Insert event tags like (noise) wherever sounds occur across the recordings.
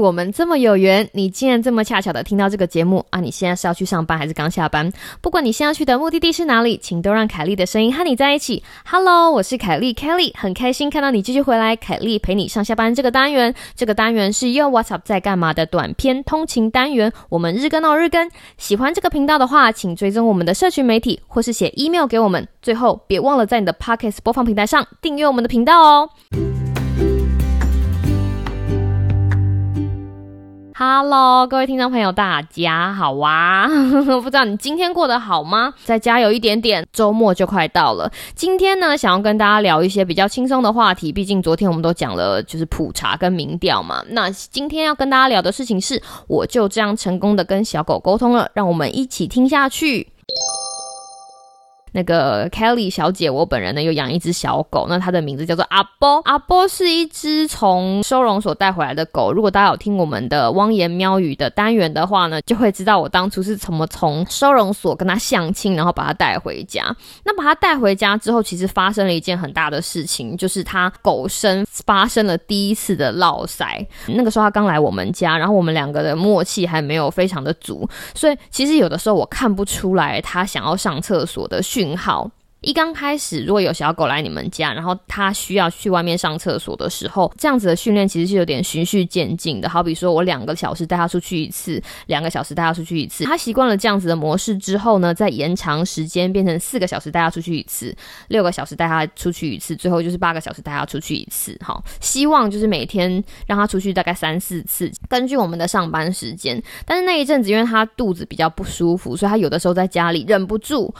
我们这么有缘，你竟然这么恰巧的听到这个节目啊！你现在是要去上班还是刚下班？不管你现在去的目的地是哪里，请都让凯莉的声音和你在一起。Hello，我是凯莉 Kelly，很开心看到你继续回来。凯莉陪你上下班这个单元，这个单元是又 What's Up 在干嘛的短篇通勤单元。我们日更哦日更，喜欢这个频道的话，请追踪我们的社群媒体，或是写 email 给我们。最后，别忘了在你的 Podcast 播放平台上订阅我们的频道哦。Hello，各位听众朋友，大家好啊！(laughs) 不知道你今天过得好吗？再加油一点点，周末就快到了。今天呢，想要跟大家聊一些比较轻松的话题，毕竟昨天我们都讲了就是普查跟民调嘛。那今天要跟大家聊的事情是，我就这样成功的跟小狗沟通了，让我们一起听下去。那个 Kelly 小姐，我本人呢有养一只小狗，那它的名字叫做阿波。阿波是一只从收容所带回来的狗。如果大家有听我们的汪言喵语的单元的话呢，就会知道我当初是怎么从收容所跟它相亲，然后把它带回家。那把它带回家之后，其实发生了一件很大的事情，就是它狗身发生了第一次的落腮。那个时候它刚来我们家，然后我们两个的默契还没有非常的足，所以其实有的时候我看不出来它想要上厕所的讯。讯号。一刚开始，如果有小狗来你们家，然后它需要去外面上厕所的时候，这样子的训练其实是有点循序渐进的。好比说我两个小时带它出去一次，两个小时带它出去一次，它习惯了这样子的模式之后呢，再延长时间变成四个小时带它出去一次，六个小时带它出去一次，最后就是八个小时带它出去一次。好，希望就是每天让它出去大概三四次，根据我们的上班时间。但是那一阵子，因为它肚子比较不舒服，所以它有的时候在家里忍不住。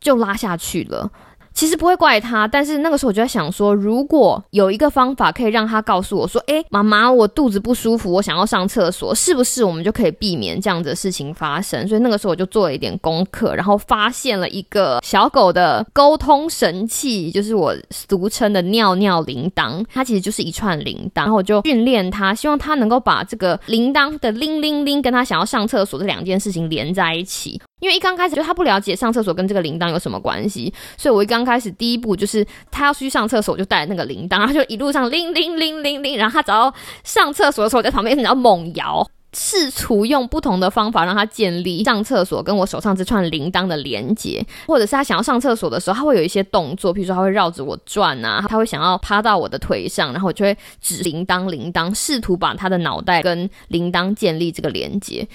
就拉下去了。其实不会怪他，但是那个时候我就在想说，如果有一个方法可以让他告诉我说：“哎，妈妈，我肚子不舒服，我想要上厕所，是不是我们就可以避免这样子的事情发生？”所以那个时候我就做了一点功课，然后发现了一个小狗的沟通神器，就是我俗称的尿尿铃铛。它其实就是一串铃铛，然后我就训练它，希望它能够把这个铃铛的铃铃铃跟它想要上厕所这两件事情连在一起。因为一刚开始就他不了解上厕所跟这个铃铛有什么关系，所以我一刚开始第一步就是他要出去上厕所，我就带那个铃铛，然后就一路上铃铃铃铃铃，然后他只要上厕所的时候，我在旁边你要猛摇，试图用不同的方法让他建立上厕所跟我手上这串铃铛的连接，或者是他想要上厕所的时候，他会有一些动作，比如说他会绕着我转啊，他会想要趴到我的腿上，然后我就会指铃铛铃铛，试图把他的脑袋跟铃铛建立这个连接。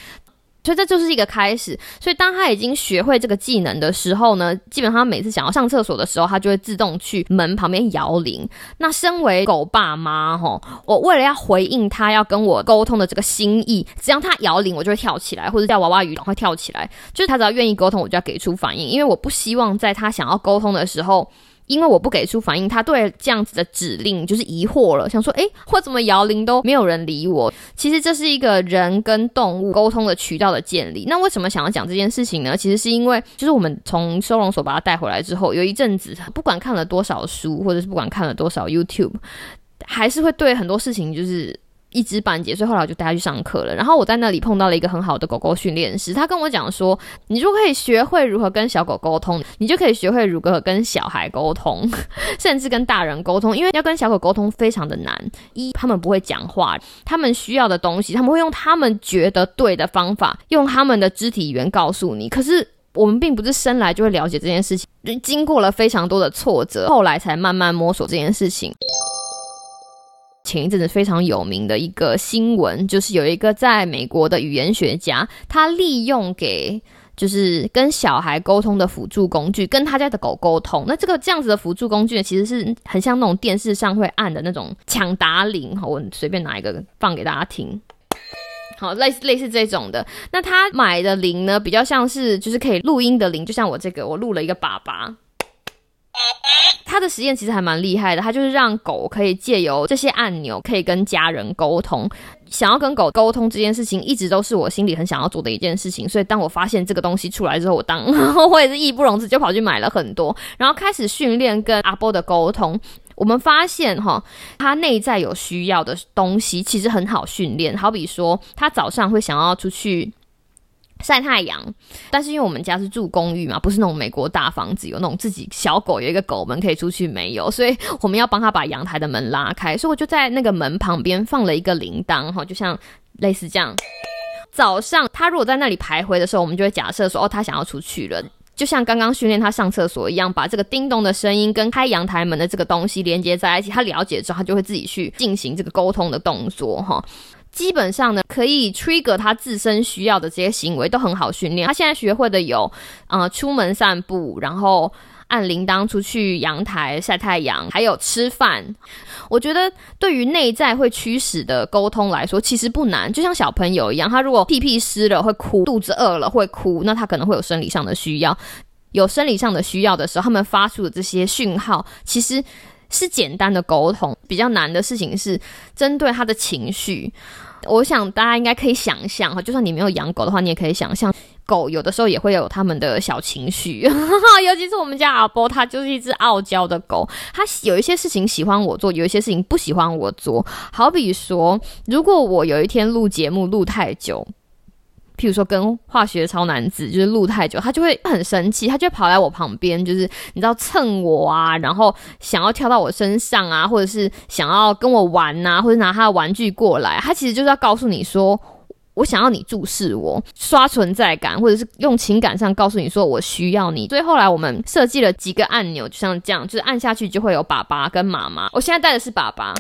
所以这就是一个开始。所以当他已经学会这个技能的时候呢，基本上每次想要上厕所的时候，他就会自动去门旁边摇铃。那身为狗爸妈哈，我为了要回应他要跟我沟通的这个心意，只要他摇铃，我就会跳起来，或者叫娃娃鱼赶快跳起来。就是他只要愿意沟通，我就要给出反应，因为我不希望在他想要沟通的时候。因为我不给出反应，他对这样子的指令就是疑惑了，想说，诶，我怎么摇铃都没有人理我？其实这是一个人跟动物沟通的渠道的建立。那为什么想要讲这件事情呢？其实是因为，就是我们从收容所把它带回来之后，有一阵子，不管看了多少书，或者是不管看了多少 YouTube，还是会对很多事情就是。一知半解，所以后来我就带他去上课了。然后我在那里碰到了一个很好的狗狗训练师，他跟我讲说，你如果可以学会如何跟小狗沟通，你就可以学会如何跟小孩沟通，(laughs) 甚至跟大人沟通。因为要跟小狗沟通非常的难，一他们不会讲话，他们需要的东西，他们会用他们觉得对的方法，用他们的肢体语言告诉你。可是我们并不是生来就会了解这件事情，经过了非常多的挫折，后来才慢慢摸索这件事情。前一阵子非常有名的一个新闻，就是有一个在美国的语言学家，他利用给就是跟小孩沟通的辅助工具，跟他家的狗沟通。那这个这样子的辅助工具呢，其实是很像那种电视上会按的那种抢答铃。我随便拿一个放给大家听，好，类似类似这种的。那他买的铃呢，比较像是就是可以录音的铃，就像我这个，我录了一个粑粑。他的实验其实还蛮厉害的，他就是让狗可以借由这些按钮，可以跟家人沟通。想要跟狗沟通这件事情，一直都是我心里很想要做的一件事情。所以当我发现这个东西出来之后，我当 (laughs) 我也是义不容辞，就跑去买了很多，然后开始训练跟阿波的沟通。我们发现哈，他内在有需要的东西，其实很好训练。好比说，他早上会想要出去。晒太阳，但是因为我们家是住公寓嘛，不是那种美国大房子，有那种自己小狗有一个狗门可以出去没有，(laughs) 所以我们要帮他把阳台的门拉开，所以我就在那个门旁边放了一个铃铛，哈，就像类似这样。早上他如果在那里徘徊的时候，我们就会假设说，哦，他想要出去了，就像刚刚训练他上厕所一样，把这个叮咚的声音跟开阳台门的这个东西连接在一起，他了解之后，他就会自己去进行这个沟通的动作，哈。基本上呢，可以 trigger 他自身需要的这些行为都很好训练。他现在学会的有，呃，出门散步，然后按铃铛出去阳台晒太阳，还有吃饭。我觉得对于内在会驱使的沟通来说，其实不难。就像小朋友一样，他如果屁屁湿了会哭，肚子饿了会哭，那他可能会有生理上的需要。有生理上的需要的时候，他们发出的这些讯号，其实。是简单的沟通，比较难的事情是针对他的情绪。我想大家应该可以想象哈，就算你没有养狗的话，你也可以想象，狗有的时候也会有他们的小情绪。(laughs) 尤其是我们家阿波，它就是一只傲娇的狗，它有一些事情喜欢我做，有一些事情不喜欢我做。好比说，如果我有一天录节目录太久。譬如说跟化学超男子就是录太久，他就会很生气，他就会跑来我旁边，就是你知道蹭我啊，然后想要跳到我身上啊，或者是想要跟我玩呐，或者拿他的玩具过来，他其实就是要告诉你说，我想要你注视我，刷存在感，或者是用情感上告诉你说我需要你。所以后来我们设计了几个按钮，就像这样，就是按下去就会有爸爸跟妈妈。我现在带的是爸爸。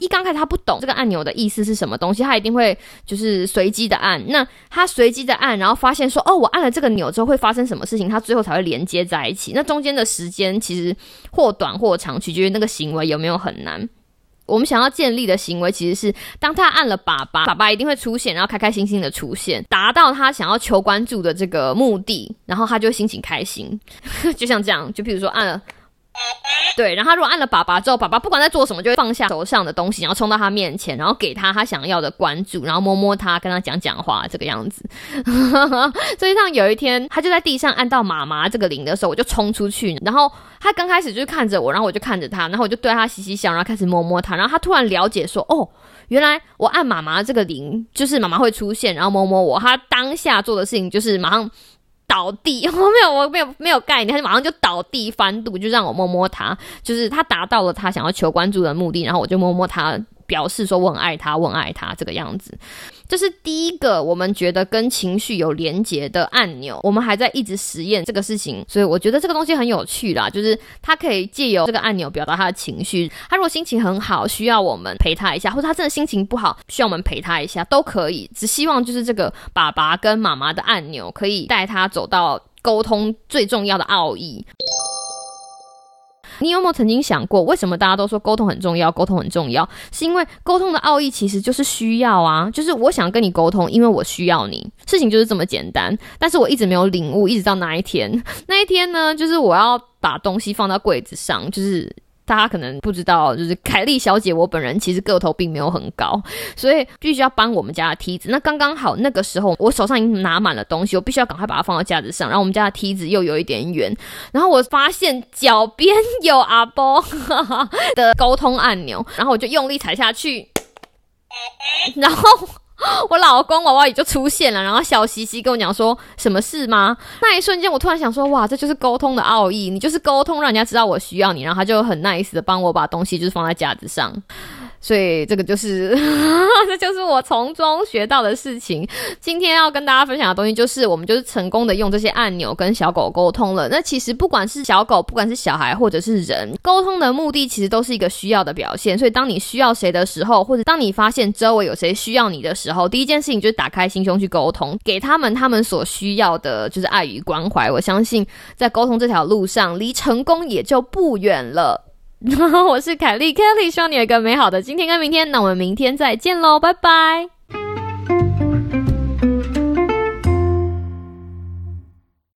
一刚开始他不懂这个按钮的意思是什么东西，他一定会就是随机的按。那他随机的按，然后发现说，哦，我按了这个钮之后会发生什么事情，他最后才会连接在一起。那中间的时间其实或短或长，取决于那个行为有没有很难。我们想要建立的行为其实是，当他按了爸爸，爸爸一定会出现，然后开开心心的出现，达到他想要求关注的这个目的，然后他就心情开心。(laughs) 就像这样，就比如说按了。对，然后他如果按了爸爸之后，爸爸不管在做什么，就会放下手上的东西，然后冲到他面前，然后给他他想要的关注，然后摸摸他，跟他讲讲话，这个样子。(laughs) 所以像有一天，他就在地上按到妈妈这个铃的时候，我就冲出去，然后他刚开始就是看着我，然后我就看着他，然后我就对他嘻嘻笑，然后开始摸摸他，然后他突然了解说，哦，原来我按妈妈这个铃，就是妈妈会出现，然后摸摸我，他当下做的事情就是马上。倒地，(laughs) 我没有，我没有，没有概念，他就马上就倒地翻肚，就让我摸摸他，就是他达到了他想要求关注的目的，然后我就摸摸他。表示说我很爱他，我很爱他这个样子，这是第一个我们觉得跟情绪有连结的按钮。我们还在一直实验这个事情，所以我觉得这个东西很有趣啦。就是他可以借由这个按钮表达他的情绪。他如果心情很好，需要我们陪他一下，或者他真的心情不好，需要我们陪他一下，都可以。只希望就是这个爸爸跟妈妈的按钮可以带他走到沟通最重要的奥义。你有没有曾经想过，为什么大家都说沟通很重要？沟通很重要，是因为沟通的奥义其实就是需要啊，就是我想跟你沟通，因为我需要你，事情就是这么简单。但是我一直没有领悟，一直到那一天，那一天呢，就是我要把东西放到柜子上，就是。大家可能不知道，就是凯莉小姐，我本人其实个头并没有很高，所以必须要搬我们家的梯子。那刚刚好，那个时候我手上已经拿满了东西，我必须要赶快把它放到架子上。然后我们家的梯子又有一点远，然后我发现脚边有阿波 (laughs) 的沟通按钮，然后我就用力踩下去，然后。(gasps) 我老公娃娃也就出现了，然后小西西跟我讲说：“什么事吗？”那一瞬间，我突然想说：“哇，这就是沟通的奥义，你就是沟通，让人家知道我需要你。”然后他就很 nice 的帮我把东西就是放在架子上。所以这个就是，(laughs) 这就是我从中学到的事情。今天要跟大家分享的东西，就是我们就是成功的用这些按钮跟小狗沟通了。那其实不管是小狗，不管是小孩，或者是人，沟通的目的其实都是一个需要的表现。所以当你需要谁的时候，或者当你发现周围有谁需要你的时候，第一件事情就是打开心胸去沟通，给他们他们所需要的，就是爱与关怀。我相信在沟通这条路上，离成功也就不远了。(laughs) 我是凯莉，Kelly，希望你有一个美好的今天跟明天。那我们明天再见喽，拜拜。